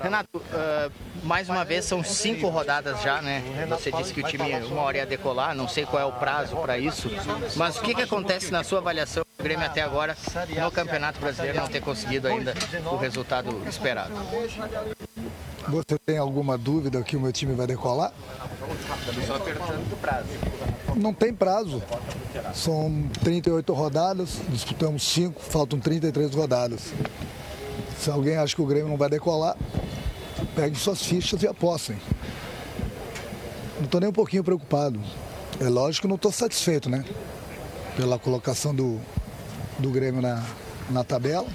Renato, uh, mais uma vez são cinco rodadas já, né? Você disse que o time uma hora ia decolar, não sei qual é o prazo para isso, mas o que, que acontece na sua avaliação do Grêmio até agora no Campeonato Brasileiro não ter conseguido ainda o resultado esperado? Você tem alguma dúvida que o meu time vai decolar? Só perguntando do prazo. Não tem prazo. São 38 rodadas, disputamos 5, faltam 33 rodadas. Se alguém acha que o Grêmio não vai decolar, pegue suas fichas e apostem. Não estou nem um pouquinho preocupado. É lógico que não estou satisfeito, né? Pela colocação do, do Grêmio na, na tabela.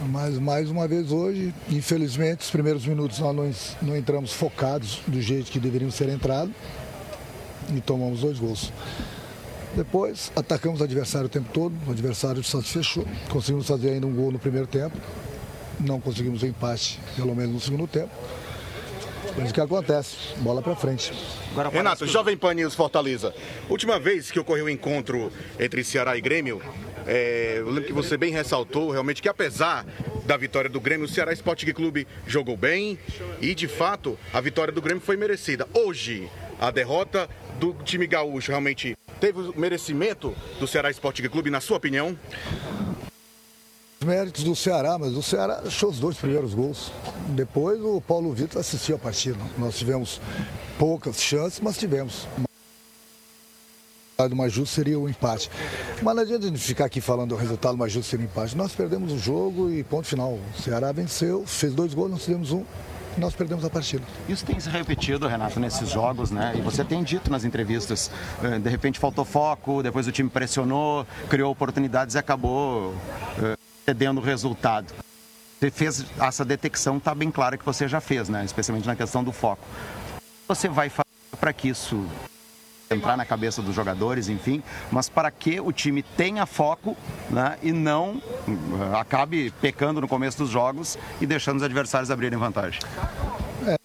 Mas mais uma vez hoje, infelizmente, os primeiros minutos nós não, não entramos focados do jeito que deveríamos ser entrado e tomamos dois gols. Depois atacamos o adversário o tempo todo, o adversário só se fechou. Conseguimos fazer ainda um gol no primeiro tempo. Não conseguimos o um empate, pelo menos no segundo tempo. Mas o que acontece? Bola para frente. Agora, Renato, que... Jovem Pan News Fortaleza. Última vez que ocorreu o um encontro entre Ceará e Grêmio, é, eu lembro que você bem ressaltou realmente que apesar da vitória do Grêmio, o Ceará Sporting Clube jogou bem e de fato a vitória do Grêmio foi merecida. Hoje, a derrota do time gaúcho realmente teve o merecimento do Ceará Sporting Clube, na sua opinião? Os méritos do Ceará, mas o Ceará achou os dois primeiros gols. Depois o Paulo Vitor assistiu a partida. Nós tivemos poucas chances, mas tivemos. O mais justo seria o empate. Mas não adianta a gente ficar aqui falando o resultado mais justo seria o empate. Nós perdemos o jogo e ponto final. O Ceará venceu, fez dois gols, nós fizemos um nós perdemos a partida. Isso tem se repetido, Renato, nesses jogos, né? E você tem dito nas entrevistas, eh, de repente faltou foco, depois o time pressionou, criou oportunidades e acabou eh, cedendo o resultado. Você fez essa detecção, está bem clara que você já fez, né? Especialmente na questão do foco. Você vai fazer para que isso entrar na cabeça dos jogadores, enfim, mas para que o time tenha foco né, e não uh, acabe pecando no começo dos jogos e deixando os adversários abrirem vantagem. É,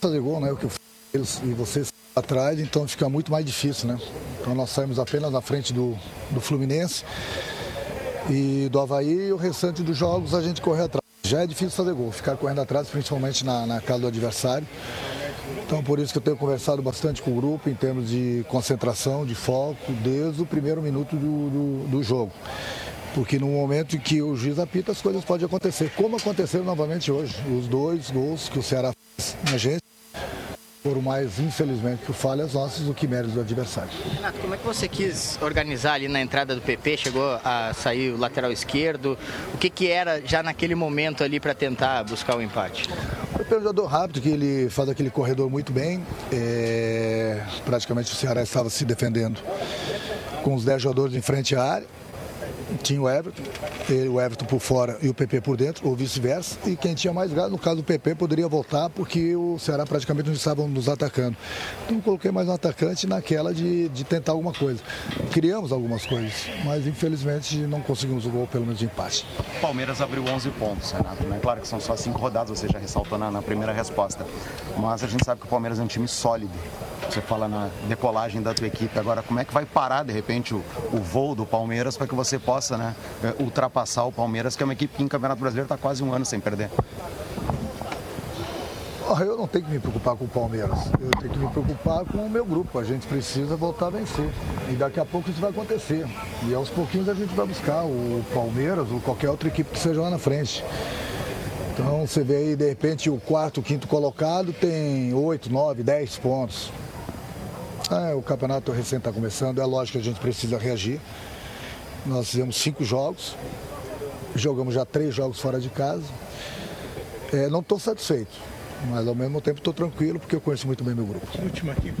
fazer gol, né? O que fiz e vocês atrás, então fica muito mais difícil, né? Então nós saímos apenas na frente do, do Fluminense e do Havaí o restante dos jogos a gente correr atrás. Já é difícil fazer gol, ficar correndo atrás, principalmente na, na casa do adversário. Então, por isso que eu tenho conversado bastante com o grupo em termos de concentração, de foco, desde o primeiro minuto do, do, do jogo. Porque no momento em que o juiz apita, as coisas podem acontecer, como aconteceram novamente hoje. Os dois gols que o Ceará fez na gente foram mais, infelizmente, por falhas nossas do que méritos do adversário. Renato, como é que você quis organizar ali na entrada do PP? Chegou a sair o lateral esquerdo? O que, que era já naquele momento ali para tentar buscar o empate? O PP é um jogador rápido, que ele faz aquele corredor muito bem. É... Praticamente o Ceará estava se defendendo com os 10 jogadores em frente à área tinha o Everton, ele, o Everton por fora e o PP por dentro, ou vice-versa. E quem tinha mais gás, no caso do PP, poderia voltar porque o Ceará praticamente não estava nos atacando. Então coloquei mais um atacante naquela de, de tentar alguma coisa. Criamos algumas coisas, mas infelizmente não conseguimos o gol, pelo menos de empate. Palmeiras abriu 11 pontos, Renato. Né? Claro que são só cinco rodadas, você já ressaltou na, na primeira resposta. Mas a gente sabe que o Palmeiras é um time sólido. Você fala na decolagem da tua equipe. Agora, como é que vai parar, de repente, o, o voo do Palmeiras para que você possa né, é, ultrapassar o Palmeiras, que é uma equipe que em Campeonato Brasileiro está quase um ano sem perder? Eu não tenho que me preocupar com o Palmeiras, eu tenho que me preocupar com o meu grupo. A gente precisa voltar a vencer. E daqui a pouco isso vai acontecer. E aos pouquinhos a gente vai buscar o Palmeiras ou qualquer outra equipe que seja lá na frente. Então você vê aí, de repente, o quarto, quinto colocado tem 8, 9, 10 pontos. É, o campeonato recém está começando, é lógico que a gente precisa reagir. Nós fizemos cinco jogos, jogamos já três jogos fora de casa. É, não estou satisfeito, mas ao mesmo tempo estou tranquilo porque eu conheço muito bem meu grupo. Última aqui,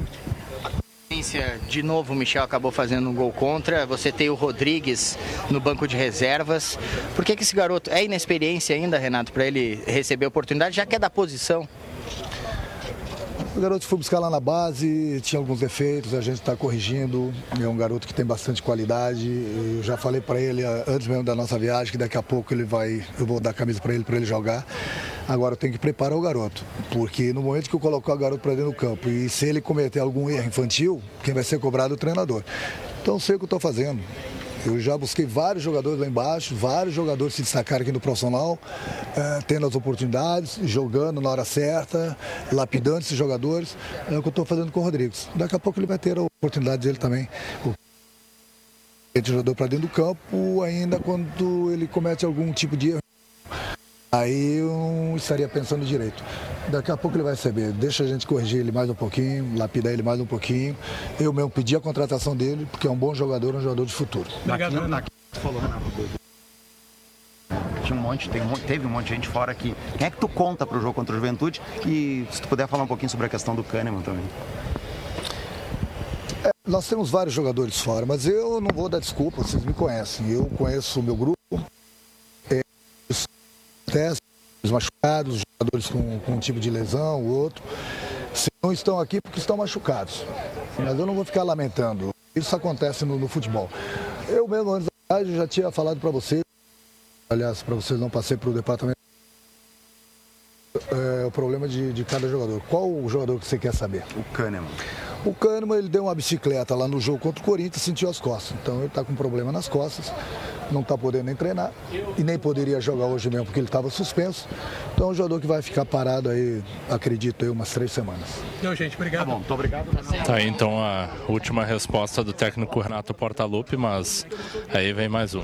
de novo o Michel acabou fazendo um gol contra. Você tem o Rodrigues no banco de reservas. Por que, que esse garoto é inexperiência ainda, Renato, para ele receber oportunidade, já que é da posição? O garoto foi buscar lá na base, tinha alguns defeitos, a gente está corrigindo. É um garoto que tem bastante qualidade. Eu já falei para ele ah, antes mesmo da nossa viagem que daqui a pouco ele vai, eu vou dar a camisa para ele para ele jogar. Agora eu tenho que preparar o garoto, porque no momento que eu colocar o garoto para dentro do campo e se ele cometer algum erro infantil, quem vai ser cobrado é o treinador. Então sei o que eu estou fazendo. Eu já busquei vários jogadores lá embaixo, vários jogadores se destacaram aqui no profissional, é, tendo as oportunidades, jogando na hora certa, lapidando esses jogadores. É o que eu estou fazendo com o Rodrigues. Daqui a pouco ele vai ter a oportunidade dele também. O jogador para dentro do campo, ainda quando ele comete algum tipo de erro. Aí eu estaria pensando direito. Daqui a pouco ele vai receber. Deixa a gente corrigir ele mais um pouquinho, lapidar ele mais um pouquinho. Eu mesmo pedi a contratação dele, porque é um bom jogador, um jogador de futuro. Obrigado, na, falou, Tinha um monte, tem, teve um monte de gente fora aqui. Quem é que tu conta para o jogo contra o Juventude? E se tu puder falar um pouquinho sobre a questão do Kahneman também. É, nós temos vários jogadores fora, mas eu não vou dar desculpa, vocês me conhecem. Eu conheço o meu grupo, testes, machucados, jogadores com, com um tipo de lesão, o outro. Se não estão aqui porque estão machucados. Mas eu não vou ficar lamentando. Isso acontece no, no futebol. Eu mesmo antes da já tinha falado para vocês, aliás, para vocês não passei para o departamento. É, o problema de, de cada jogador. Qual o jogador que você quer saber? O Kahneman. O Kahneman ele deu uma bicicleta lá no jogo contra o Corinthians e sentiu as costas. Então ele está com problema nas costas, não está podendo nem treinar e nem poderia jogar hoje mesmo porque ele estava suspenso. Então é um jogador que vai ficar parado aí, acredito eu, umas três semanas. Não, gente, obrigado. Tá bom, muito obrigado. Tá aí então a última resposta do técnico Renato Portaluppi, mas aí vem mais um.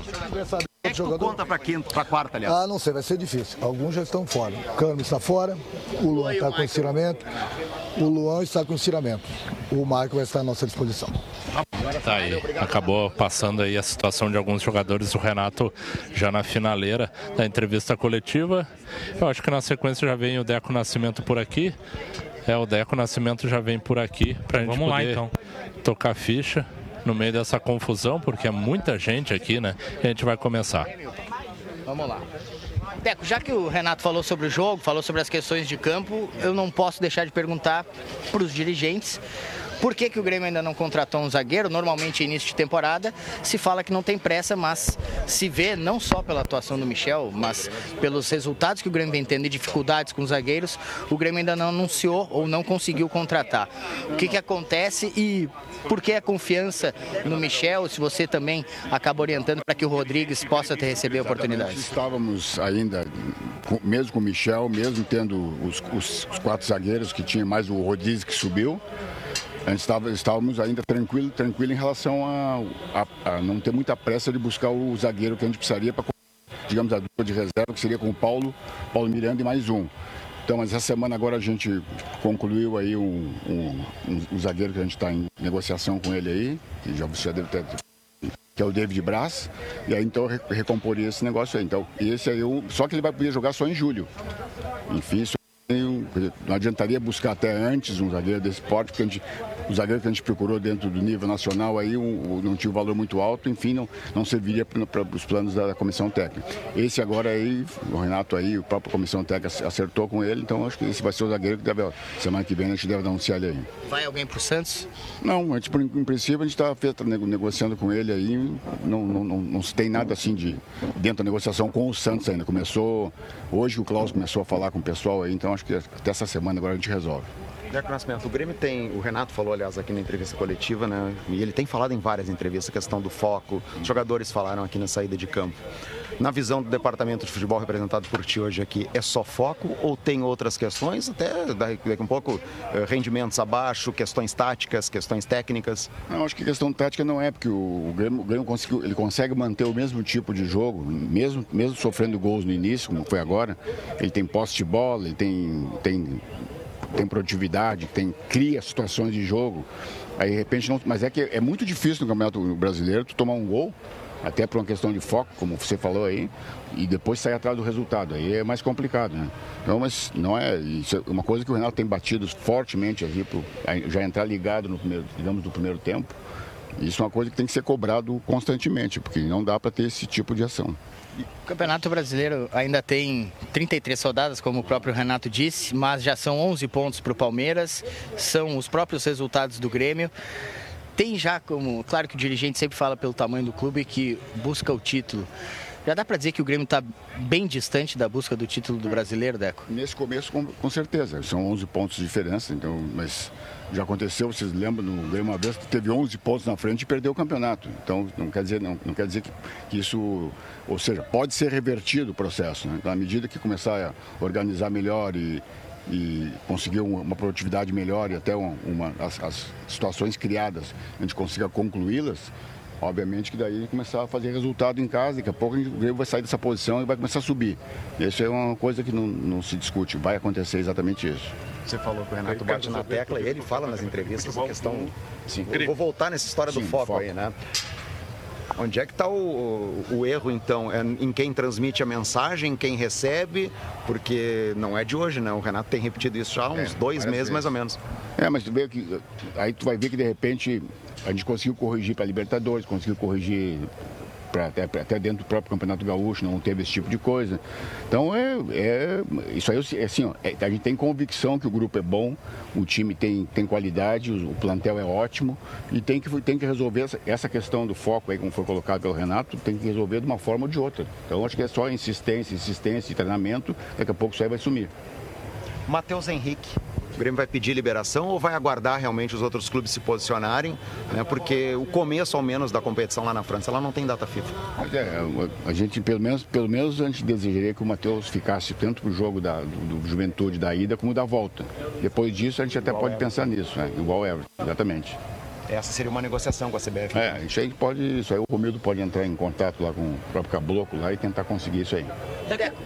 É que tu conta para quinta, para quarta, aliás? Ah, não sei, vai ser difícil. Alguns já estão fora. O Cano está fora, o Luan está com estiramento, o Luan está com estiramento. O Marco vai estar à nossa disposição. Tá aí, acabou passando aí a situação de alguns jogadores, o Renato já na finaleira da entrevista coletiva. Eu acho que na sequência já vem o Deco Nascimento por aqui. É, o Deco Nascimento já vem por aqui pra gente Vamos poder lá, então. tocar ficha no meio dessa confusão, porque é muita gente aqui, né? E a gente vai começar. Vamos lá. Deco, já que o Renato falou sobre o jogo, falou sobre as questões de campo, eu não posso deixar de perguntar para os dirigentes por que, que o Grêmio ainda não contratou um zagueiro? Normalmente, início de temporada, se fala que não tem pressa, mas se vê não só pela atuação do Michel, mas pelos resultados que o Grêmio vem tendo e dificuldades com os zagueiros, o Grêmio ainda não anunciou ou não conseguiu contratar. O que, que acontece e por que a confiança no Michel, se você também acaba orientando para que o Rodrigues possa ter receber oportunidades? Estávamos ainda, mesmo com o Michel, mesmo tendo os, os- os quatro zagueiros que tinha mais o Rodrigues que subiu, a gente estava, estávamos ainda tranquilo, tranquilo em relação a, a- a não ter muita pressa de buscar o zagueiro que a gente precisaria para, digamos, a dupla de reserva, que seria com o Paulo, Paulo Miranda e mais um. Então, mas essa semana agora a gente concluiu aí um, um, um- um zagueiro que a gente está em negociação com ele aí, que já, você deve ter que é o David Braz, e aí então eu re- recomporia esse negócio aí. Então, esse aí, eu, só que ele vai poder jogar só em julho. Enfim, isso dizer, não adiantaria buscar até antes um zagueiro desse porte, porque a gente, o zagueiro que a gente procurou dentro do nível nacional aí um- não tinha um valor muito alto, enfim, não, não serviria para os planos da comissão técnica. Esse agora aí, o Renato aí, o próprio comissão técnica acertou com ele, então acho que esse vai ser o zagueiro que deve, semana que vem a gente deve anunciar ele aí. Vai alguém para o Santos? Não, a gente, em princípio a gente está negociando com ele aí, não, não, não, não se tem nada assim de dentro da negociação com o Santos ainda. Começou, hoje o Klaus começou a falar com o pessoal aí, então acho que até essa semana agora a gente resolve. Deco Nascimento, o Grêmio tem, o Renato falou, aliás, aqui na entrevista coletiva, né? E ele tem falado em várias entrevistas a questão do foco. Os jogadores falaram aqui na saída de campo. Na visão do departamento de futebol representado por ti hoje aqui, é só foco ou tem outras questões? Até daqui um pouco, eh, rendimentos abaixo, questões táticas, questões técnicas. Não, acho que questão tática não é, porque o, o Grêmio, o Grêmio conseguiu, ele consegue manter o mesmo tipo de jogo, mesmo, mesmo sofrendo gols no início, como foi agora. Ele tem posse de bola, ele tem, tem, tem produtividade, tem, cria situações de jogo. Aí de repente não. Mas é que é muito difícil no Campeonato Brasileiro tu tomar um gol, até por uma questão de foco, como você falou aí, e depois sair atrás do resultado. Aí é mais complicado, né? Então, mas não é. É uma coisa que o Renato tem batido fortemente ali, pro, já entrar ligado no primeiro, digamos, no primeiro tempo. Isso é uma coisa que tem que ser cobrado constantemente, porque não dá para ter esse tipo de ação. O Campeonato Brasileiro ainda tem 33 rodadas, como o próprio Renato disse, mas já são 11 pontos para o Palmeiras, são os próprios resultados do Grêmio. Tem já como, claro que o dirigente sempre fala pelo tamanho do clube que busca o título. Já dá para dizer que o Grêmio está bem distante da busca do título do brasileiro, Deco? Nesse começo, com, com certeza. São 11 pontos de diferença, então, mas já aconteceu, vocês lembram, no Grêmio uma vez que teve 11 pontos na frente e perdeu o campeonato. Então, não quer dizer, não, não quer dizer que, que, isso, ou seja, pode ser revertido o processo. Né? Então, à medida que começar a organizar melhor e, e conseguir uma produtividade melhor e até uma, uma as, as, situações criadas, a gente consiga concluí-las, obviamente que daí começar a fazer resultado em casa, daqui a pouco o Grêmio vai sair dessa posição e vai começar a subir. Isso é uma coisa que não, não se discute, vai acontecer exatamente isso. Você falou que o Renato bate na tecla e ele fala nas entrevistas a questão. Sim, vou voltar nessa história do foco, foco aí, né? Onde é que está o, o, erro, então? É em quem transmite a mensagem, em quem recebe? Porque não é de hoje, né? O Renato tem repetido isso já há uns é, dois meses, mais ou menos. É, mas tu vê que, aí tu vai ver que, de repente, a gente conseguiu corrigir para Libertadores, conseguiu corrigir até, até dentro do próprio Campeonato Gaúcho, não teve esse tipo de coisa. Então, é, é isso aí, é assim, ó, é, a gente tem convicção que o grupo é bom, o time tem, tem qualidade, o, o plantel é ótimo e tem que, tem que resolver essa, essa, questão do foco aí, como foi colocado pelo Renato, tem que resolver de uma forma ou de outra. Então, acho que é só insistência, insistência e treinamento, daqui a pouco isso aí vai sumir. Matheus Henrique, o Grêmio vai pedir liberação ou vai aguardar realmente os outros clubes se posicionarem? Né? Porque o começo, ao menos, da competição lá na França, ela não tem data FIFA. É, a gente, pelo menos, pelo menos, a gente desejaria que o Matheus ficasse tanto para o jogo da, do, do, Juventude da ida como da volta. Depois disso, a gente até Igual pode Everton. pensar nisso, né? igual Everton, exatamente. Essa seria uma negociação com a CBF. É, isso aí pode, isso aí o Romildo pode entrar em contato lá com o próprio Cabloco lá e tentar conseguir isso aí.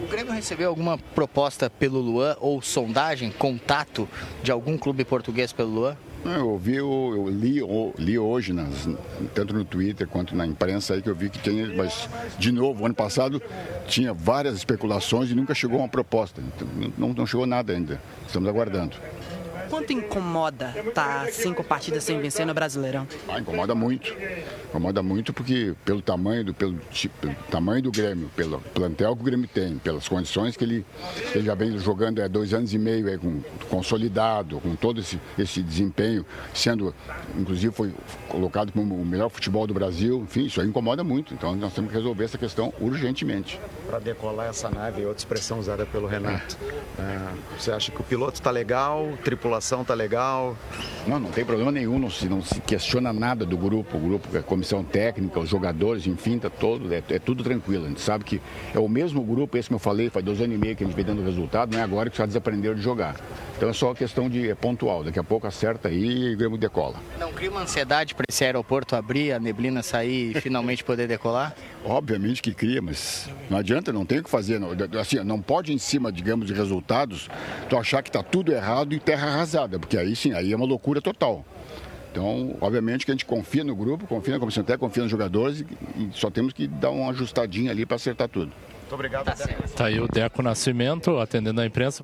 O Grêmio recebeu alguma proposta pelo Luan ou sondagem, contato de algum clube português pelo Luan? Eu ouvi, eu, li, eu li hoje, nas, tanto no Twitter quanto na imprensa aí, que eu vi que tinha, mas de novo, ano passado tinha várias especulações e nunca chegou uma proposta. Então, não, não chegou nada ainda. Estamos aguardando. Quanto incomoda estar tá cinco partidas sem vencer no Brasileirão? Ah, incomoda muito. Incomoda muito porque pelo tamanho do, pelo, pelo, tamanho do Grêmio, pelo plantel que o Grêmio tem, pelas condições que ele, ele já vem jogando há dois anos e meio aí, com, consolidado, com todo esse, esse desempenho, sendo, inclusive foi colocado como o melhor futebol do Brasil, enfim, isso aí incomoda muito. Então nós temos que resolver essa questão urgentemente. Para decolar essa nave, outra expressão usada pelo Renato. É, você acha que o piloto está legal, tripulação relação tá legal? Não, não tem problema nenhum, não se, não se questiona nada do grupo, o grupo, a comissão técnica, os jogadores, enfim, tá todo, é, é, tudo tranquilo. A gente sabe que é o mesmo grupo, esse que eu falei, faz dois anos e meio que a gente vem dando resultado, não é agora que já desaprenderam de jogar. Então é só questão de é pontual, daqui a pouco acerta aí e o Grêmio decola. Não cria uma ansiedade para esse aeroporto abrir, a neblina sair e finalmente poder decolar? Obviamente que cria, mas não adianta, não tem o que fazer. Não, assim, não pode em cima, digamos, de resultados, tu achar que está tudo errado e terra arrasada, porque aí sim, aí é uma loucura total. Então, obviamente que a gente confia no grupo, confia na comissão técnica, confia nos jogadores e, só temos que dar uma ajustadinha ali para acertar tudo. Muito obrigado. Tá, tá aí o Deco Nascimento atendendo a imprensa.